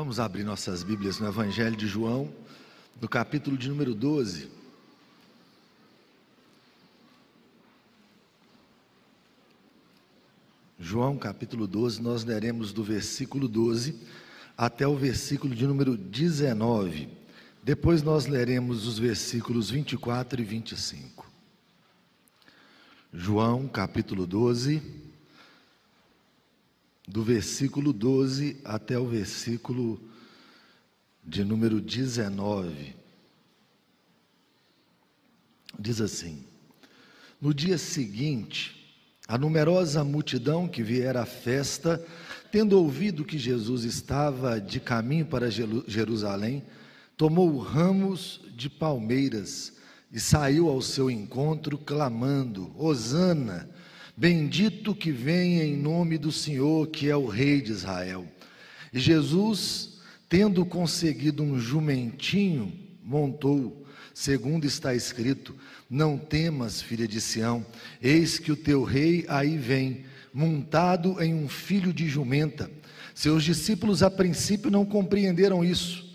Vamos abrir nossas Bíblias no Evangelho de João, no capítulo de número 12. João capítulo 12, nós leremos do versículo 12 até o versículo de número 19. Depois nós leremos os versículos 24 e 25. João capítulo 12 do versículo 12 até o versículo de número 19. Diz assim: No dia seguinte, a numerosa multidão que viera à festa, tendo ouvido que Jesus estava de caminho para Jerusalém, tomou ramos de palmeiras e saiu ao seu encontro, clamando: Hosana! Bendito que vem em nome do Senhor, que é o Rei de Israel. E Jesus, tendo conseguido um jumentinho, montou, segundo está escrito: Não temas, filha de Sião, eis que o teu rei aí vem, montado em um filho de jumenta. Seus discípulos a princípio não compreenderam isso.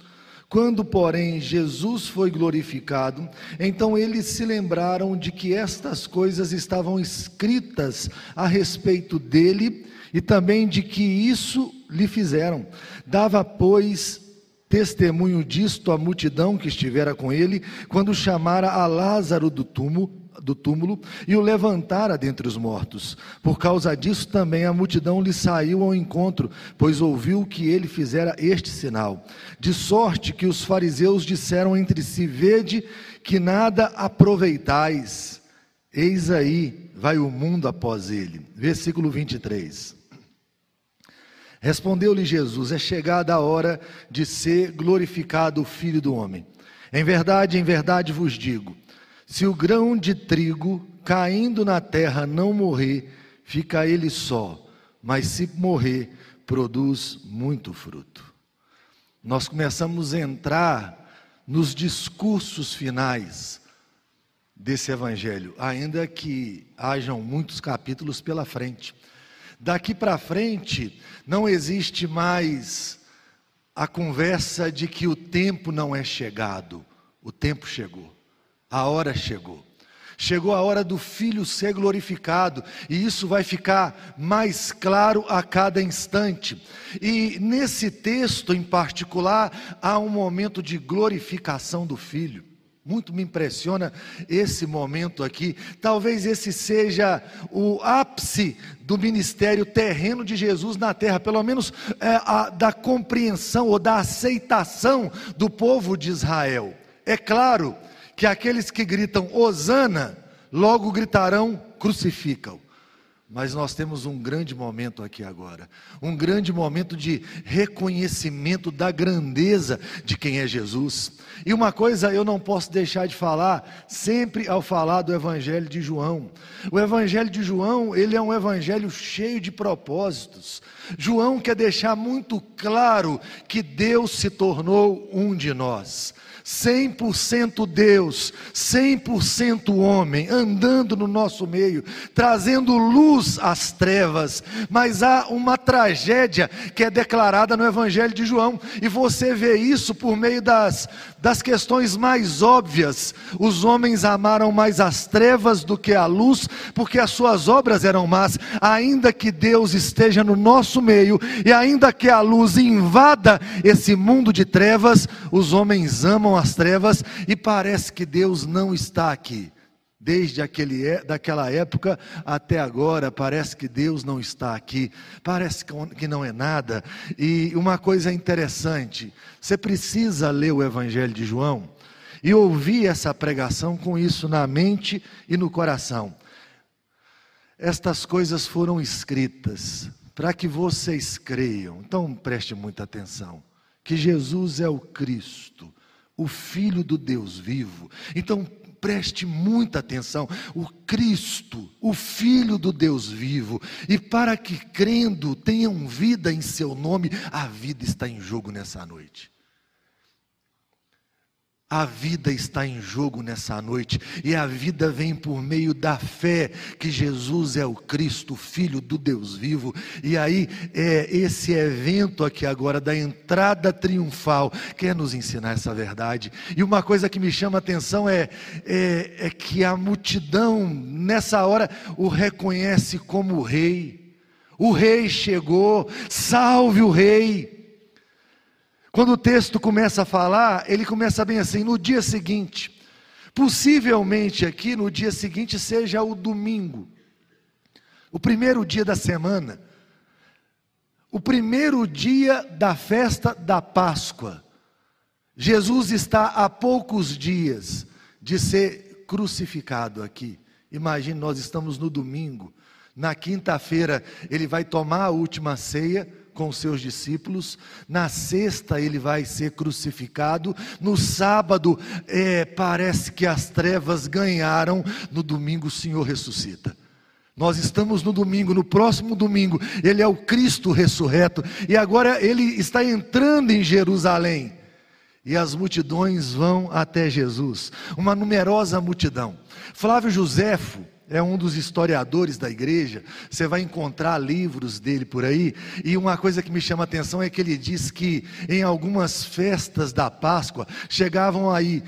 Quando, porém, Jesus foi glorificado, então eles se lembraram de que estas coisas estavam escritas a respeito dele e também de que isso lhe fizeram. Dava, pois, testemunho disto à multidão que estivera com ele, quando chamara a Lázaro do túmulo do túmulo e o levantara dentre os mortos. Por causa disso também a multidão lhe saiu ao encontro, pois ouviu que ele fizera este sinal. De sorte que os fariseus disseram entre si: Vede que nada aproveitais. Eis aí, vai o mundo após ele. Versículo 23. Respondeu-lhe Jesus: É chegada a hora de ser glorificado o Filho do Homem. Em verdade, em verdade vos digo se o grão de trigo caindo na terra não morrer, fica ele só, mas se morrer, produz muito fruto. Nós começamos a entrar nos discursos finais desse evangelho, ainda que hajam muitos capítulos pela frente. Daqui para frente, não existe mais a conversa de que o tempo não é chegado, o tempo chegou. A hora chegou. Chegou a hora do Filho ser glorificado, e isso vai ficar mais claro a cada instante. E nesse texto em particular, há um momento de glorificação do Filho. Muito me impressiona esse momento aqui. Talvez esse seja o ápice do ministério terreno de Jesus na terra, pelo menos é, a, da compreensão ou da aceitação do povo de Israel. É claro que aqueles que gritam Hosana, logo gritarão crucificam. Mas nós temos um grande momento aqui agora, um grande momento de reconhecimento da grandeza de quem é Jesus. E uma coisa eu não posso deixar de falar, sempre ao falar do Evangelho de João. O Evangelho de João, ele é um evangelho cheio de propósitos. João quer deixar muito claro que Deus se tornou um de nós. 100% Deus, 100% homem, andando no nosso meio, trazendo luz às trevas. Mas há uma tragédia que é declarada no Evangelho de João, e você vê isso por meio das, das questões mais óbvias. Os homens amaram mais as trevas do que a luz, porque as suas obras eram más, ainda que Deus esteja no nosso meio, e ainda que a luz invada esse mundo de trevas, os homens amam as trevas e parece que Deus não está aqui. Desde aquele, é, daquela época até agora, parece que Deus não está aqui, parece que não é nada. E uma coisa interessante: você precisa ler o Evangelho de João e ouvir essa pregação com isso na mente e no coração. Estas coisas foram escritas para que vocês creiam, então preste muita atenção: que Jesus é o Cristo o Filho do Deus vivo. Então, preste muita atenção: o Cristo, o Filho do Deus vivo, e para que crendo tenham vida em seu nome, a vida está em jogo nessa noite. A vida está em jogo nessa noite, e a vida vem por meio da fé que Jesus é o Cristo, Filho do Deus vivo. E aí, é esse evento aqui agora, da entrada triunfal, quer nos ensinar essa verdade. E uma coisa que me chama a atenção é, é, é que a multidão, nessa hora, o reconhece como rei. O rei chegou, salve o rei. Quando o texto começa a falar, ele começa bem assim: no dia seguinte. Possivelmente aqui no dia seguinte seja o domingo, o primeiro dia da semana, o primeiro dia da festa da Páscoa. Jesus está a poucos dias de ser crucificado aqui. Imagine, nós estamos no domingo. Na quinta-feira, ele vai tomar a última ceia com seus discípulos. Na sexta ele vai ser crucificado. No sábado é, parece que as trevas ganharam. No domingo o Senhor ressuscita. Nós estamos no domingo, no próximo domingo, ele é o Cristo ressurreto, e agora ele está entrando em Jerusalém. E as multidões vão até Jesus, uma numerosa multidão. Flávio Joséfo, é um dos historiadores da igreja, você vai encontrar livros dele por aí, e uma coisa que me chama a atenção é que ele diz que em algumas festas da Páscoa chegavam aí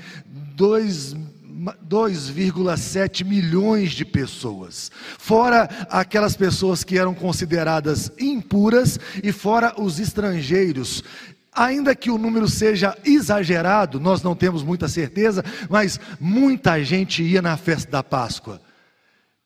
2,7 milhões de pessoas, fora aquelas pessoas que eram consideradas impuras e fora os estrangeiros. Ainda que o número seja exagerado, nós não temos muita certeza, mas muita gente ia na festa da Páscoa.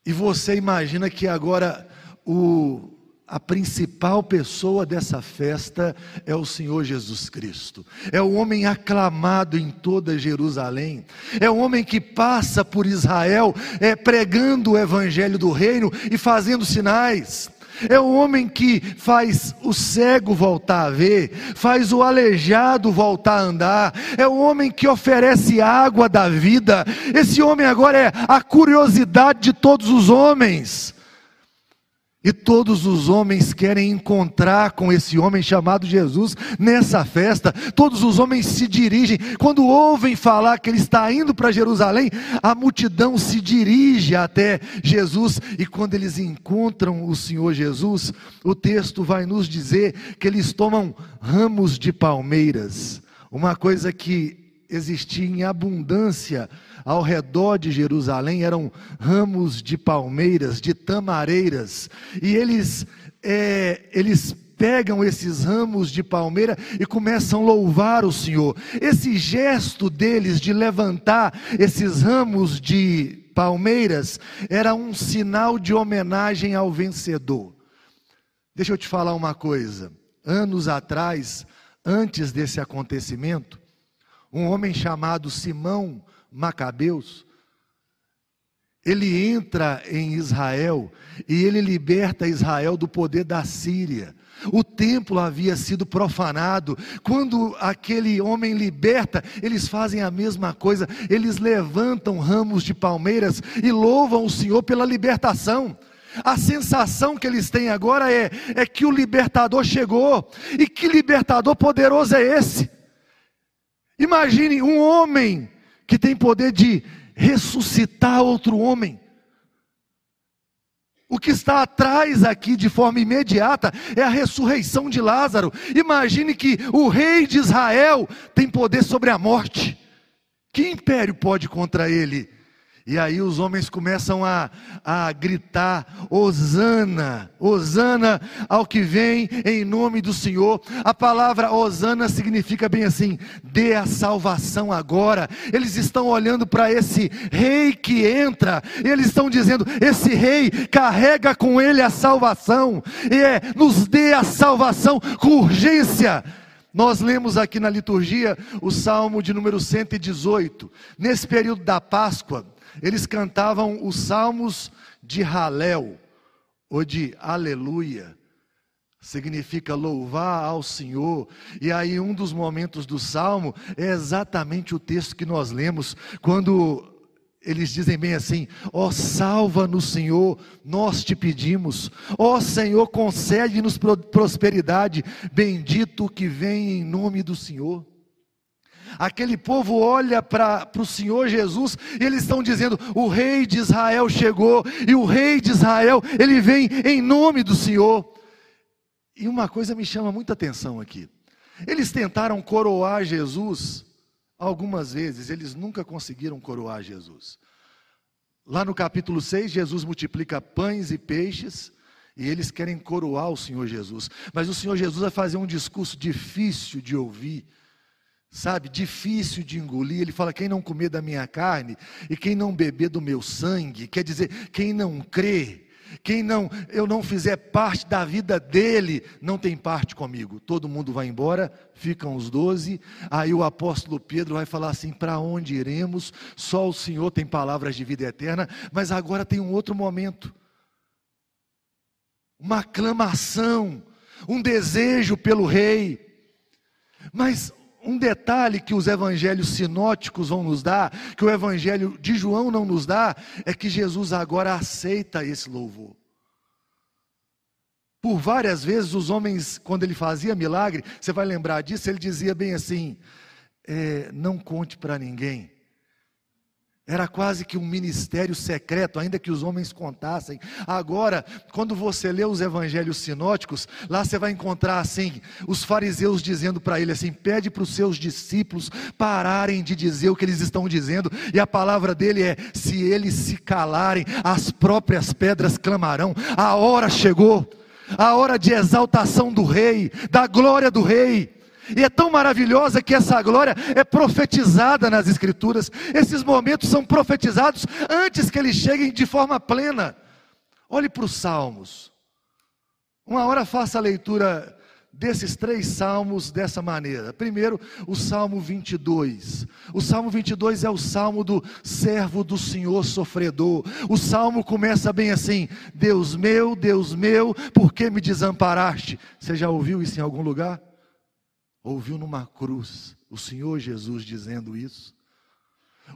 E você imagina que agora o, a principal pessoa dessa festa é o Senhor Jesus Cristo. É o homem aclamado em toda Jerusalém. É o homem que passa por Israel, é, pregando o evangelho do reino e fazendo sinais. É o homem que faz o cego voltar a ver, faz o aleijado voltar a andar, é o homem que oferece água da vida. Esse homem agora é a curiosidade de todos os homens. E todos os homens querem encontrar com esse homem chamado Jesus nessa festa. Todos os homens se dirigem. Quando ouvem falar que ele está indo para Jerusalém, a multidão se dirige até Jesus. E quando eles encontram o Senhor Jesus, o texto vai nos dizer que eles tomam ramos de palmeiras. Uma coisa que existia em abundância ao redor de Jerusalém eram ramos de palmeiras, de tamareiras, e eles, é, eles pegam esses ramos de palmeira e começam a louvar o Senhor. Esse gesto deles de levantar esses ramos de palmeiras era um sinal de homenagem ao vencedor. Deixa eu te falar uma coisa. Anos atrás, antes desse acontecimento, um homem chamado Simão Macabeus, ele entra em Israel e ele liberta Israel do poder da Síria. O templo havia sido profanado. Quando aquele homem liberta, eles fazem a mesma coisa. Eles levantam ramos de palmeiras e louvam o Senhor pela libertação. A sensação que eles têm agora é, é que o libertador chegou. E que libertador poderoso é esse? Imagine um homem que tem poder de ressuscitar outro homem. O que está atrás aqui de forma imediata é a ressurreição de Lázaro. Imagine que o rei de Israel tem poder sobre a morte. Que império pode contra ele? E aí os homens começam a, a gritar: Hosana, Hosana ao que vem em nome do Senhor. A palavra Hosana significa bem assim: dê a salvação agora. Eles estão olhando para esse rei que entra, eles estão dizendo: esse rei carrega com ele a salvação, e é, nos dê a salvação com urgência. Nós lemos aqui na liturgia o salmo de número 118. Nesse período da Páscoa, eles cantavam os salmos de Halel, ou de Aleluia, significa louvar ao Senhor. E aí, um dos momentos do salmo é exatamente o texto que nós lemos, quando eles dizem bem assim: Ó, oh, salva-nos, Senhor, nós te pedimos. Ó, oh, Senhor, concede-nos prosperidade, bendito que vem em nome do Senhor. Aquele povo olha para o Senhor Jesus e eles estão dizendo: o rei de Israel chegou, e o rei de Israel, ele vem em nome do Senhor. E uma coisa me chama muita atenção aqui. Eles tentaram coroar Jesus algumas vezes, eles nunca conseguiram coroar Jesus. Lá no capítulo 6, Jesus multiplica pães e peixes, e eles querem coroar o Senhor Jesus. Mas o Senhor Jesus vai fazer um discurso difícil de ouvir, sabe, difícil de engolir. Ele fala: quem não comer da minha carne e quem não beber do meu sangue, quer dizer, quem não crê, quem não eu não fizer parte da vida dele, não tem parte comigo. Todo mundo vai embora, ficam os doze. Aí o apóstolo Pedro vai falar assim: para onde iremos? Só o Senhor tem palavras de vida eterna. Mas agora tem um outro momento, uma aclamação, um desejo pelo rei. Mas um detalhe que os evangelhos sinóticos vão nos dar, que o evangelho de João não nos dá, é que Jesus agora aceita esse louvor. Por várias vezes, os homens, quando ele fazia milagre, você vai lembrar disso, ele dizia bem assim: é, não conte para ninguém, era quase que um ministério secreto, ainda que os homens contassem. Agora, quando você lê os evangelhos sinóticos, lá você vai encontrar assim, os fariseus dizendo para ele assim: pede para os seus discípulos pararem de dizer o que eles estão dizendo, e a palavra dele é: se eles se calarem, as próprias pedras clamarão. A hora chegou, a hora de exaltação do rei, da glória do rei. E é tão maravilhosa que essa glória é profetizada nas Escrituras. Esses momentos são profetizados antes que eles cheguem de forma plena. Olhe para os Salmos. Uma hora faça a leitura desses três salmos dessa maneira. Primeiro, o Salmo 22. O Salmo 22 é o salmo do servo do Senhor sofredor. O salmo começa bem assim: Deus meu, Deus meu, por que me desamparaste? Você já ouviu isso em algum lugar? Ouviu numa cruz o Senhor Jesus dizendo isso.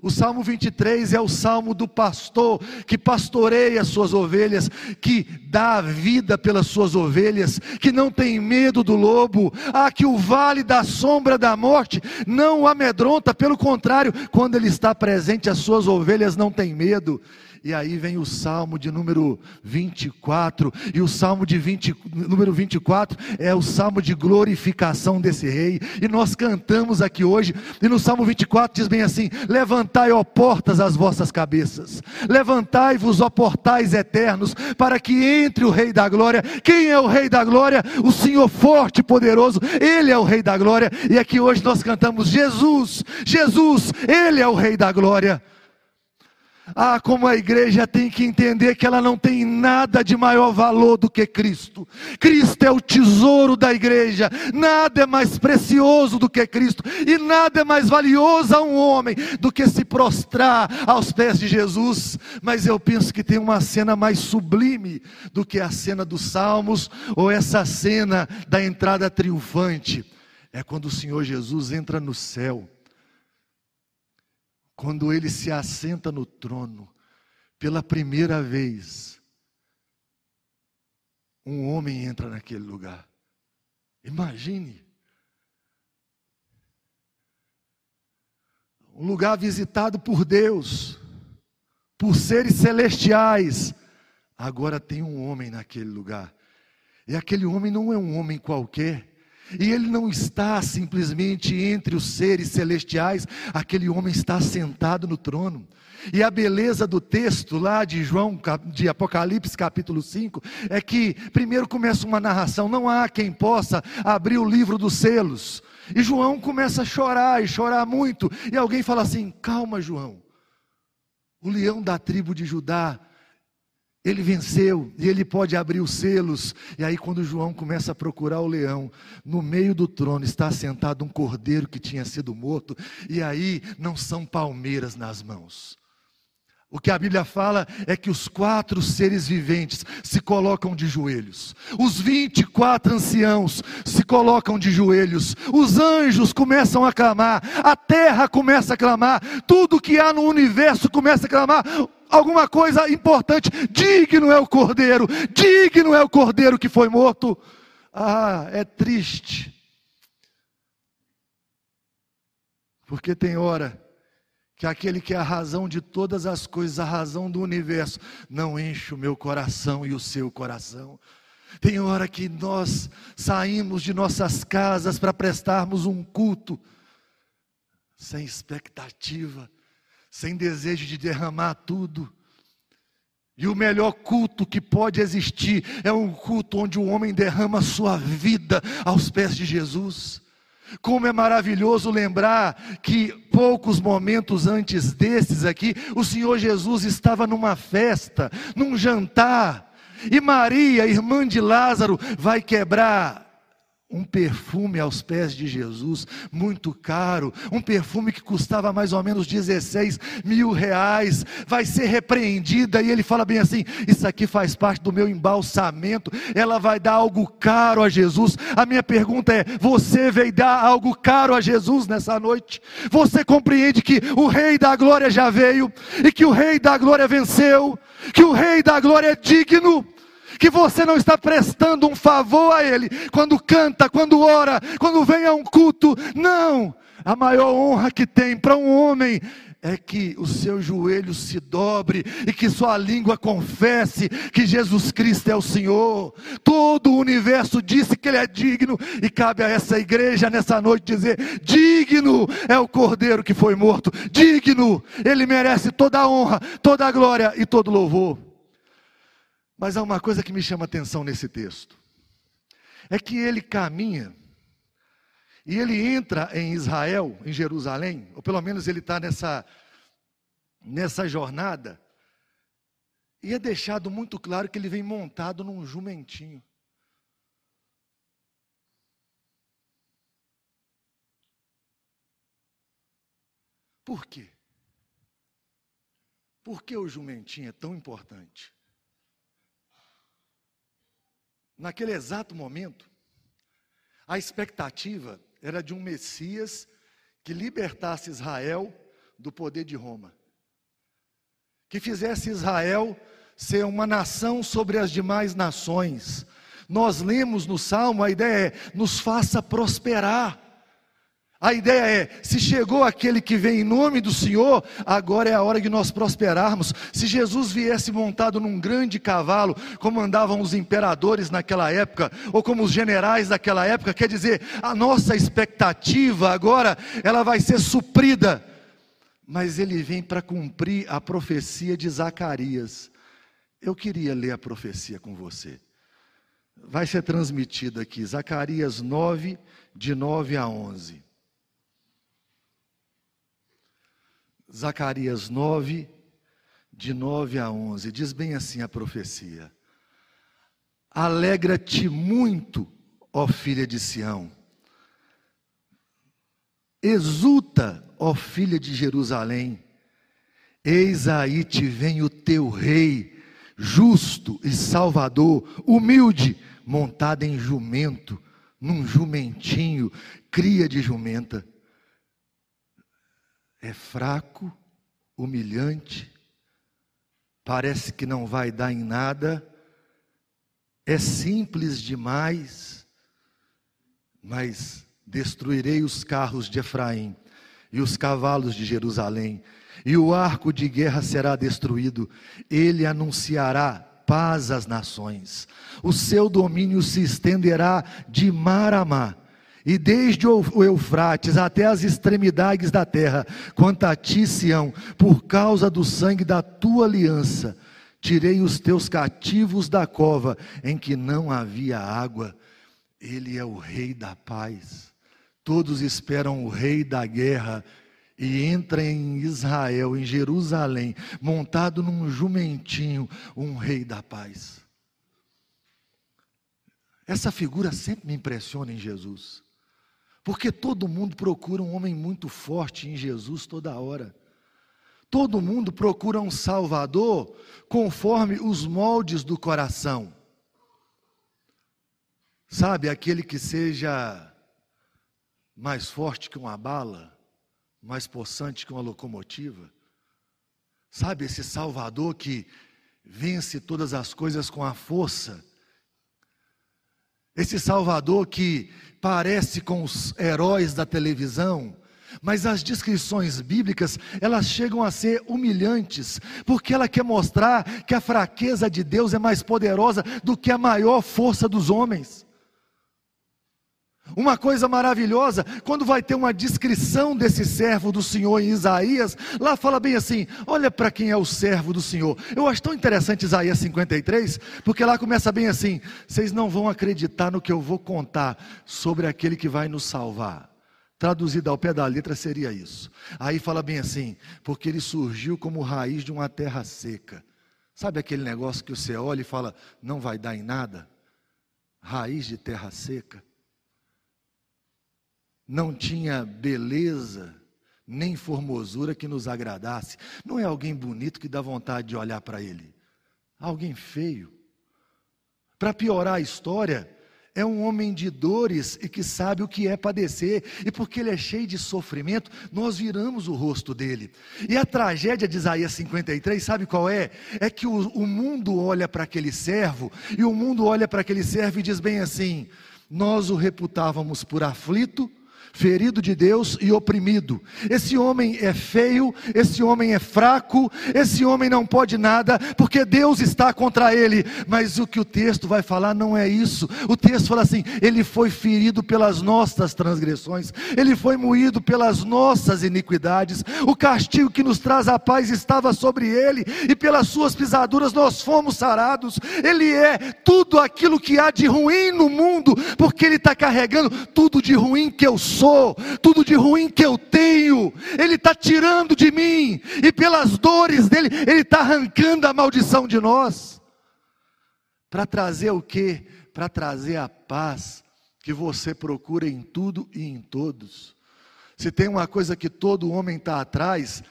O Salmo 23 é o salmo do pastor que pastoreia as suas ovelhas, que dá a vida pelas suas ovelhas, que não tem medo do lobo, ah, que o vale da sombra da morte não o amedronta, pelo contrário, quando ele está presente, as suas ovelhas não têm medo. E aí vem o Salmo de número 24, e o Salmo de 20, número 24 é o Salmo de glorificação desse rei. E nós cantamos aqui hoje, e no Salmo 24 diz bem assim: Levantai, ó portas, as vossas cabeças, levantai-vos, ó portais eternos, para que entre o Rei da Glória. Quem é o Rei da Glória? O Senhor forte e poderoso, Ele é o Rei da Glória. E aqui hoje nós cantamos: Jesus, Jesus, Ele é o Rei da Glória. Ah, como a igreja tem que entender que ela não tem nada de maior valor do que Cristo. Cristo é o tesouro da igreja. Nada é mais precioso do que Cristo. E nada é mais valioso a um homem do que se prostrar aos pés de Jesus. Mas eu penso que tem uma cena mais sublime do que a cena dos Salmos ou essa cena da entrada triunfante. É quando o Senhor Jesus entra no céu quando ele se assenta no trono, pela primeira vez, um homem entra naquele lugar. Imagine. Um lugar visitado por Deus, por seres celestiais. Agora tem um homem naquele lugar. E aquele homem não é um homem qualquer. E ele não está simplesmente entre os seres celestiais, aquele homem está sentado no trono. E a beleza do texto lá de João, de Apocalipse capítulo 5, é que primeiro começa uma narração, não há quem possa abrir o livro dos selos. E João começa a chorar e chorar muito, e alguém fala assim: "Calma, João. O leão da tribo de Judá ele venceu e ele pode abrir os selos. E aí, quando João começa a procurar o leão, no meio do trono está sentado um cordeiro que tinha sido morto. E aí não são palmeiras nas mãos. O que a Bíblia fala é que os quatro seres viventes se colocam de joelhos, os 24 anciãos se colocam de joelhos, os anjos começam a clamar, a terra começa a clamar, tudo que há no universo começa a clamar alguma coisa importante. Digno é o cordeiro, digno é o cordeiro que foi morto. Ah, é triste. Porque tem hora que aquele que é a razão de todas as coisas, a razão do universo, não enche o meu coração e o seu coração. Tem hora que nós saímos de nossas casas para prestarmos um culto, sem expectativa, sem desejo de derramar tudo. E o melhor culto que pode existir é um culto onde o homem derrama sua vida aos pés de Jesus. Como é maravilhoso lembrar que poucos momentos antes desses aqui, o Senhor Jesus estava numa festa, num jantar, e Maria, irmã de Lázaro, vai quebrar um perfume aos pés de Jesus, muito caro, um perfume que custava mais ou menos 16 mil reais, vai ser repreendida, e ele fala bem assim: Isso aqui faz parte do meu embalsamento, ela vai dar algo caro a Jesus. A minha pergunta é: Você veio dar algo caro a Jesus nessa noite? Você compreende que o Rei da Glória já veio, e que o Rei da Glória venceu, que o Rei da Glória é digno? Que você não está prestando um favor a Ele quando canta, quando ora, quando vem a um culto. Não! A maior honra que tem para um homem é que o seu joelho se dobre e que sua língua confesse que Jesus Cristo é o Senhor. Todo o universo disse que Ele é digno e cabe a essa igreja nessa noite dizer: digno é o Cordeiro que foi morto, digno, Ele merece toda a honra, toda a glória e todo louvor. Mas há uma coisa que me chama atenção nesse texto: é que ele caminha e ele entra em Israel, em Jerusalém, ou pelo menos ele está nessa, nessa jornada, e é deixado muito claro que ele vem montado num jumentinho. Por quê? Por que o jumentinho é tão importante? Naquele exato momento, a expectativa era de um Messias que libertasse Israel do poder de Roma, que fizesse Israel ser uma nação sobre as demais nações. Nós lemos no Salmo, a ideia é: nos faça prosperar. A ideia é: se chegou aquele que vem em nome do Senhor, agora é a hora de nós prosperarmos. Se Jesus viesse montado num grande cavalo, como andavam os imperadores naquela época, ou como os generais daquela época, quer dizer, a nossa expectativa agora, ela vai ser suprida. Mas ele vem para cumprir a profecia de Zacarias. Eu queria ler a profecia com você. Vai ser transmitida aqui, Zacarias 9, de 9 a 11. Zacarias 9, de 9 a 11, diz bem assim a profecia: Alegra-te muito, ó filha de Sião, exulta, ó filha de Jerusalém, eis aí te vem o teu rei, justo e salvador, humilde, montado em jumento, num jumentinho, cria de jumenta é fraco, humilhante, parece que não vai dar em nada, é simples demais, mas destruirei os carros de Efraim e os cavalos de Jerusalém, e o arco de guerra será destruído, ele anunciará paz às nações, o seu domínio se estenderá de mar a mar e desde o Eufrates até as extremidades da terra, quanto a ti, Sião, por causa do sangue da tua aliança, tirei os teus cativos da cova em que não havia água. Ele é o rei da paz. Todos esperam o rei da guerra e entra em Israel, em Jerusalém, montado num jumentinho, um rei da paz. Essa figura sempre me impressiona em Jesus. Porque todo mundo procura um homem muito forte em Jesus toda hora. Todo mundo procura um Salvador conforme os moldes do coração. Sabe, aquele que seja mais forte que uma bala, mais possante que uma locomotiva. Sabe, esse Salvador que vence todas as coisas com a força esse Salvador que parece com os heróis da televisão, Mas as descrições bíblicas, elas chegam a ser humilhantes, porque ela quer mostrar que a fraqueza de Deus é mais poderosa do que a maior força dos homens. Uma coisa maravilhosa, quando vai ter uma descrição desse servo do Senhor em Isaías, lá fala bem assim: olha para quem é o servo do Senhor. Eu acho tão interessante Isaías 53, porque lá começa bem assim: vocês não vão acreditar no que eu vou contar sobre aquele que vai nos salvar. Traduzido ao pé da letra seria isso. Aí fala bem assim: porque ele surgiu como raiz de uma terra seca. Sabe aquele negócio que você olha e fala, não vai dar em nada? Raiz de terra seca não tinha beleza nem formosura que nos agradasse. Não é alguém bonito que dá vontade de olhar para ele. Alguém feio. Para piorar a história, é um homem de dores e que sabe o que é padecer, e porque ele é cheio de sofrimento, nós viramos o rosto dele. E a tragédia de Isaías 53, sabe qual é? É que o, o mundo olha para aquele servo, e o mundo olha para aquele servo e diz bem assim: Nós o reputávamos por aflito, ferido de Deus e oprimido. Esse homem é feio, esse homem é fraco, esse homem não pode nada, porque Deus está contra ele. Mas o que o texto vai falar não é isso. O texto fala assim: ele foi ferido pelas nossas transgressões, ele foi moído pelas nossas iniquidades. O castigo que nos traz a paz estava sobre ele, e pelas suas pisaduras nós fomos sarados. Ele é tudo aquilo que há de ruim no mundo, porque ele está carregando tudo de ruim que eu sou sou, tudo de ruim que eu tenho, Ele está tirando de mim, e pelas dores dele, Ele está arrancando a maldição de nós. Para trazer o que? Para trazer a paz que você procura em tudo e em todos. Se tem uma coisa que todo homem está atrás,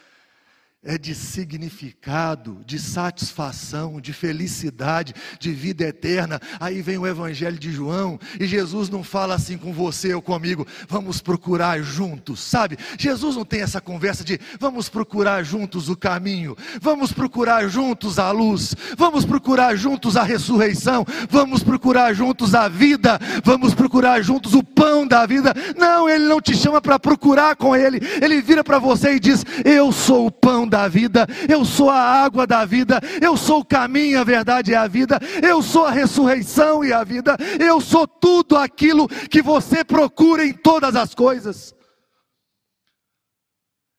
é de significado, de satisfação, de felicidade, de vida eterna. Aí vem o Evangelho de João e Jesus não fala assim com você ou comigo, vamos procurar juntos, sabe? Jesus não tem essa conversa de vamos procurar juntos o caminho, vamos procurar juntos a luz, vamos procurar juntos a ressurreição, vamos procurar juntos a vida, vamos procurar juntos o pão da vida. Não, ele não te chama para procurar com ele, ele vira para você e diz: Eu sou o pão da da vida, eu sou a água da vida, eu sou o caminho, a verdade e a vida, eu sou a ressurreição e a vida, eu sou tudo aquilo que você procura em todas as coisas.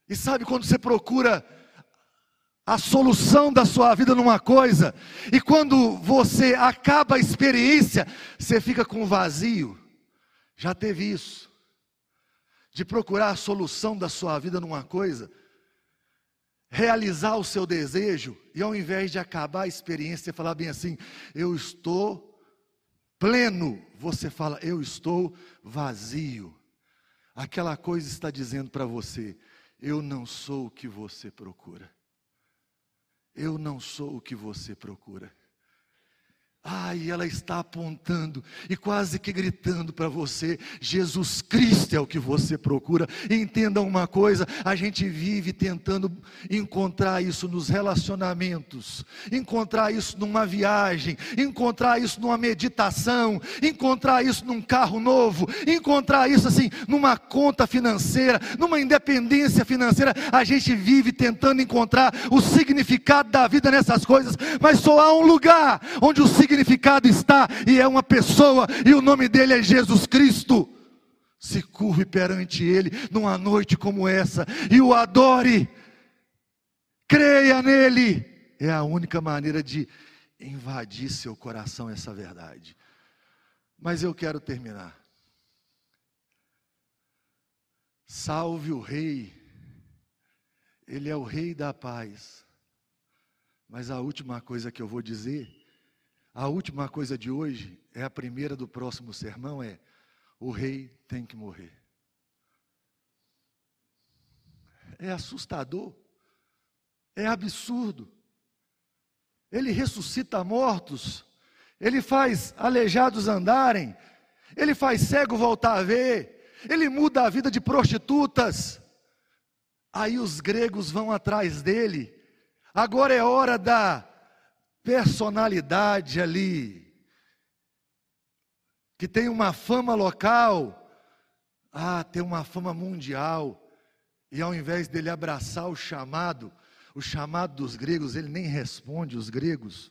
E sabe quando você procura a solução da sua vida numa coisa, e quando você acaba a experiência, você fica com vazio. Já teve isso? De procurar a solução da sua vida numa coisa, realizar o seu desejo, e ao invés de acabar a experiência, falar bem assim, eu estou pleno, você fala, eu estou vazio. Aquela coisa está dizendo para você, eu não sou o que você procura. Eu não sou o que você procura. Ai, ela está apontando e quase que gritando para você: Jesus Cristo é o que você procura. entenda uma coisa: a gente vive tentando encontrar isso nos relacionamentos, encontrar isso numa viagem, encontrar isso numa meditação, encontrar isso num carro novo, encontrar isso assim numa conta financeira, numa independência financeira. A gente vive tentando encontrar o significado da vida nessas coisas, mas só há um lugar onde o significado significado está, e é uma pessoa, e o nome dele é Jesus Cristo. Se curve perante Ele numa noite como essa e o adore, creia nele, é a única maneira de invadir seu coração essa verdade. Mas eu quero terminar. Salve o Rei, Ele é o Rei da paz. Mas a última coisa que eu vou dizer a última coisa de hoje é a primeira do próximo sermão é o rei tem que morrer. É assustador. É absurdo. Ele ressuscita mortos, ele faz aleijados andarem, ele faz cego voltar a ver, ele muda a vida de prostitutas. Aí os gregos vão atrás dele. Agora é hora da personalidade ali, que tem uma fama local, ah, tem uma fama mundial. E ao invés dele abraçar o chamado, o chamado dos gregos, ele nem responde os gregos.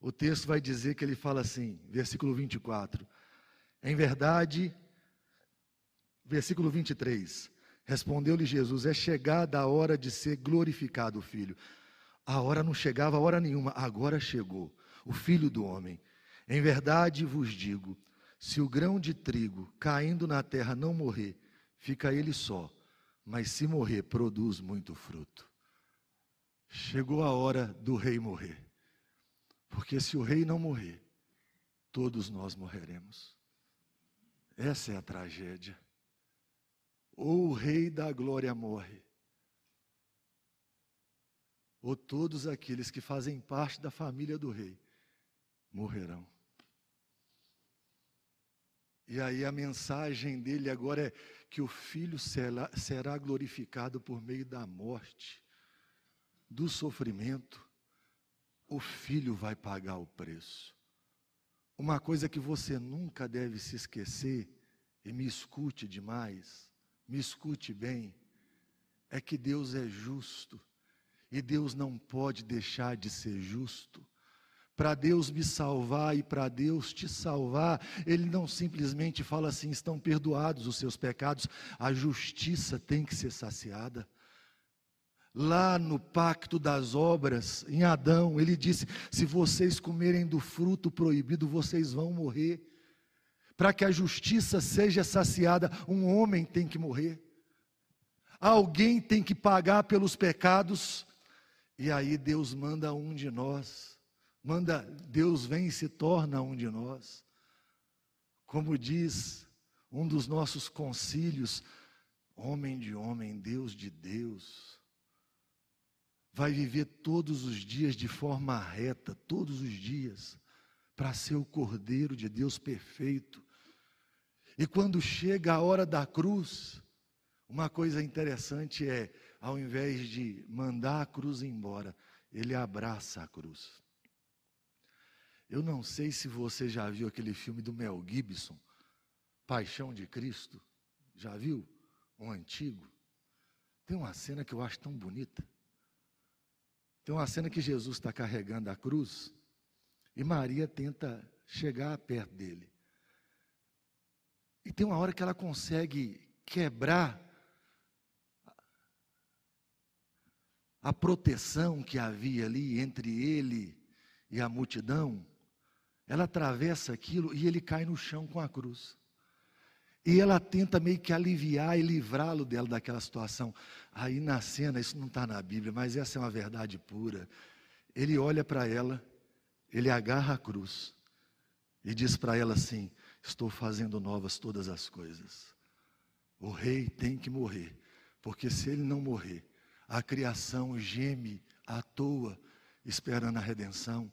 O texto vai dizer que ele fala assim, versículo 24: Em verdade, versículo 23, respondeu-lhe Jesus: É chegada a hora de ser glorificado o Filho. A hora não chegava, a hora nenhuma, agora chegou, o Filho do Homem. Em verdade vos digo: se o grão de trigo caindo na terra não morrer, fica ele só, mas se morrer, produz muito fruto. Chegou a hora do rei morrer. Porque se o rei não morrer, todos nós morreremos. Essa é a tragédia. Ou o rei da glória morre, ou todos aqueles que fazem parte da família do rei morrerão. E aí a mensagem dele agora é que o filho será, glorificado por meio da morte, do sofrimento. O filho vai pagar o preço. Uma coisa que você nunca deve se esquecer, e me escute demais, me escute bem, é que Deus é justo e Deus não pode deixar de ser justo. Para Deus me salvar e para Deus te salvar, Ele não simplesmente fala assim: estão perdoados os seus pecados, a justiça tem que ser saciada. Lá no pacto das obras, em Adão, ele disse: se vocês comerem do fruto proibido, vocês vão morrer. Para que a justiça seja saciada, um homem tem que morrer. Alguém tem que pagar pelos pecados. E aí Deus manda um de nós manda, Deus vem e se torna um de nós. Como diz um dos nossos concílios, homem de homem, Deus de Deus, vai viver todos os dias de forma reta, todos os dias, para ser o Cordeiro de Deus perfeito. E quando chega a hora da cruz, uma coisa interessante é, ao invés de mandar a cruz embora, ele abraça a cruz. Eu não sei se você já viu aquele filme do Mel Gibson, Paixão de Cristo. Já viu? Um antigo. Tem uma cena que eu acho tão bonita. Tem uma cena que Jesus está carregando a cruz e Maria tenta chegar perto dele. E tem uma hora que ela consegue quebrar a proteção que havia ali entre ele e a multidão. Ela atravessa aquilo e ele cai no chão com a cruz. E ela tenta meio que aliviar e livrá-lo dela daquela situação. Aí na cena, isso não está na Bíblia, mas essa é uma verdade pura. Ele olha para ela, ele agarra a cruz e diz para ela assim: Estou fazendo novas todas as coisas. O rei tem que morrer, porque se ele não morrer, a criação geme à toa, esperando a redenção.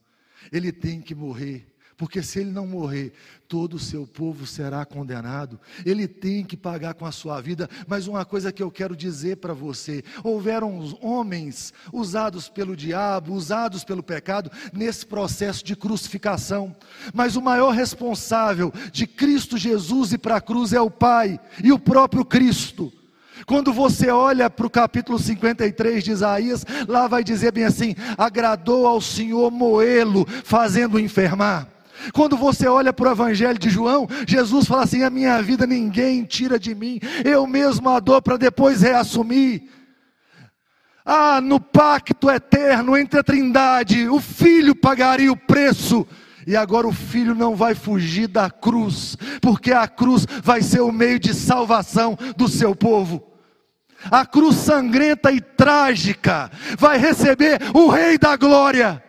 Ele tem que morrer, porque se ele não morrer, todo o seu povo será condenado. Ele tem que pagar com a sua vida. Mas uma coisa que eu quero dizer para você: houveram homens usados pelo diabo, usados pelo pecado, nesse processo de crucificação. Mas o maior responsável de Cristo Jesus e para a cruz é o Pai e o próprio Cristo. Quando você olha para o capítulo 53 de Isaías, lá vai dizer bem assim: agradou ao Senhor moê-lo, fazendo enfermar. Quando você olha para o Evangelho de João, Jesus fala assim: A minha vida ninguém tira de mim, eu mesmo a dou para depois reassumir. Ah, no pacto eterno entre a Trindade, o Filho pagaria o preço. E agora o filho não vai fugir da cruz, porque a cruz vai ser o meio de salvação do seu povo. A cruz sangrenta e trágica vai receber o Rei da Glória.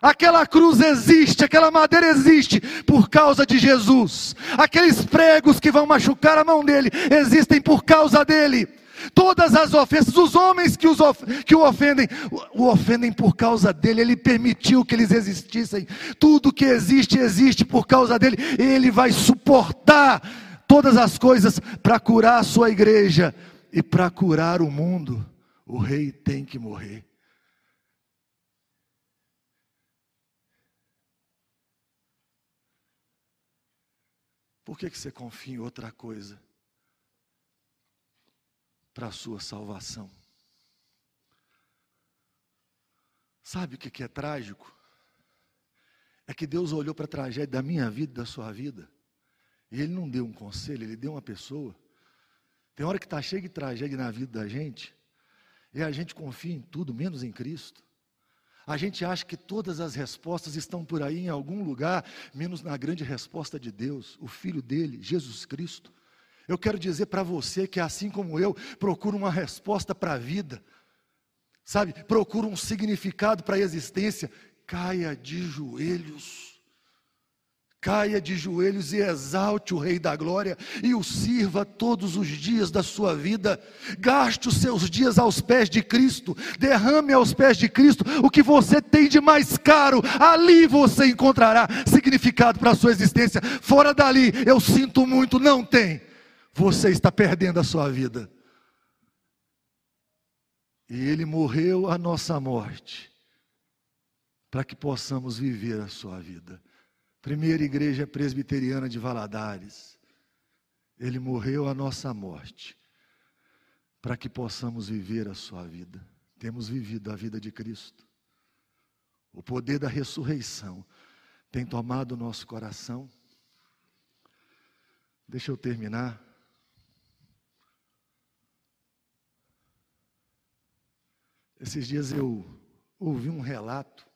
Aquela cruz existe, aquela madeira existe por causa de Jesus. Aqueles pregos que vão machucar a mão dele existem por causa dele. Todas as ofensas, os homens que, os of, que o ofendem, o, o ofendem por causa dele. Ele permitiu que eles existissem. Tudo que existe, existe por causa dele. Ele vai suportar todas as coisas para curar a sua igreja e para curar o mundo. O rei tem que morrer. Por que, que você confia em outra coisa? para a sua salvação. Sabe o que é trágico? É que Deus olhou para a tragédia da minha vida, da sua vida, e Ele não deu um conselho, Ele deu uma pessoa. Tem hora que está cheio de tragédia na vida da gente, e a gente confia em tudo, menos em Cristo. A gente acha que todas as respostas estão por aí em algum lugar, menos na grande resposta de Deus, o Filho dele, Jesus Cristo. Eu quero dizer para você que, assim como eu, procura uma resposta para a vida, sabe, procura um significado para a existência, caia de joelhos Caia de joelhos e exalte o Rei da Glória e o sirva todos os dias da sua vida. Gaste os seus dias aos pés de Cristo, derrame aos pés de Cristo o que você tem de mais caro. Ali você encontrará significado para a sua existência. Fora dali, eu sinto muito, não tem. Você está perdendo a sua vida. E Ele morreu a nossa morte, para que possamos viver a sua vida. Primeira igreja presbiteriana de Valadares. Ele morreu a nossa morte, para que possamos viver a sua vida. Temos vivido a vida de Cristo. O poder da ressurreição tem tomado o nosso coração. Deixa eu terminar. Esses dias eu ouvi um relato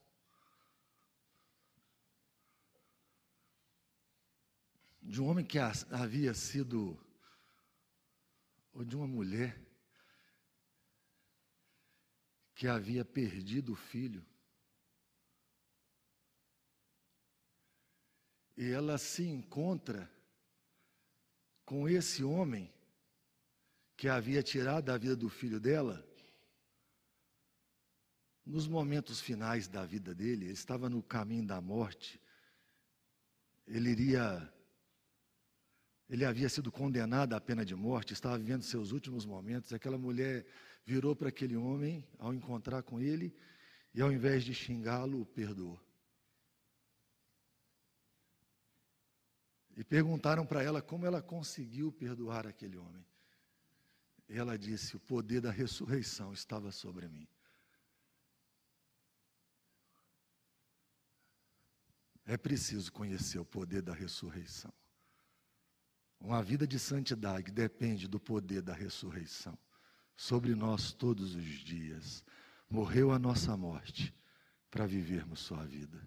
de um homem que havia sido, ou de uma mulher que havia perdido o filho. E ela se encontra com esse homem que havia tirado a vida do filho dela. Nos momentos finais da vida dele, ele estava no caminho da morte. Ele iria ele havia sido condenado à pena de morte, estava vivendo seus últimos momentos. Aquela mulher virou para aquele homem ao encontrar com ele e, ao invés de xingá-lo, o perdoou. E perguntaram para ela como ela conseguiu perdoar aquele homem. E ela disse: O poder da ressurreição estava sobre mim. É preciso conhecer o poder da ressurreição. Uma vida de santidade depende do poder da ressurreição sobre nós todos os dias. Morreu a nossa morte para vivermos sua vida.